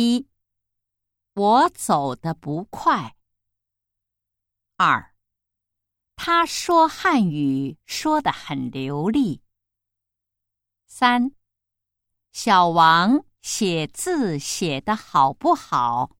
一我走的不快二他说汉语说的很流利三小王写字写的好不好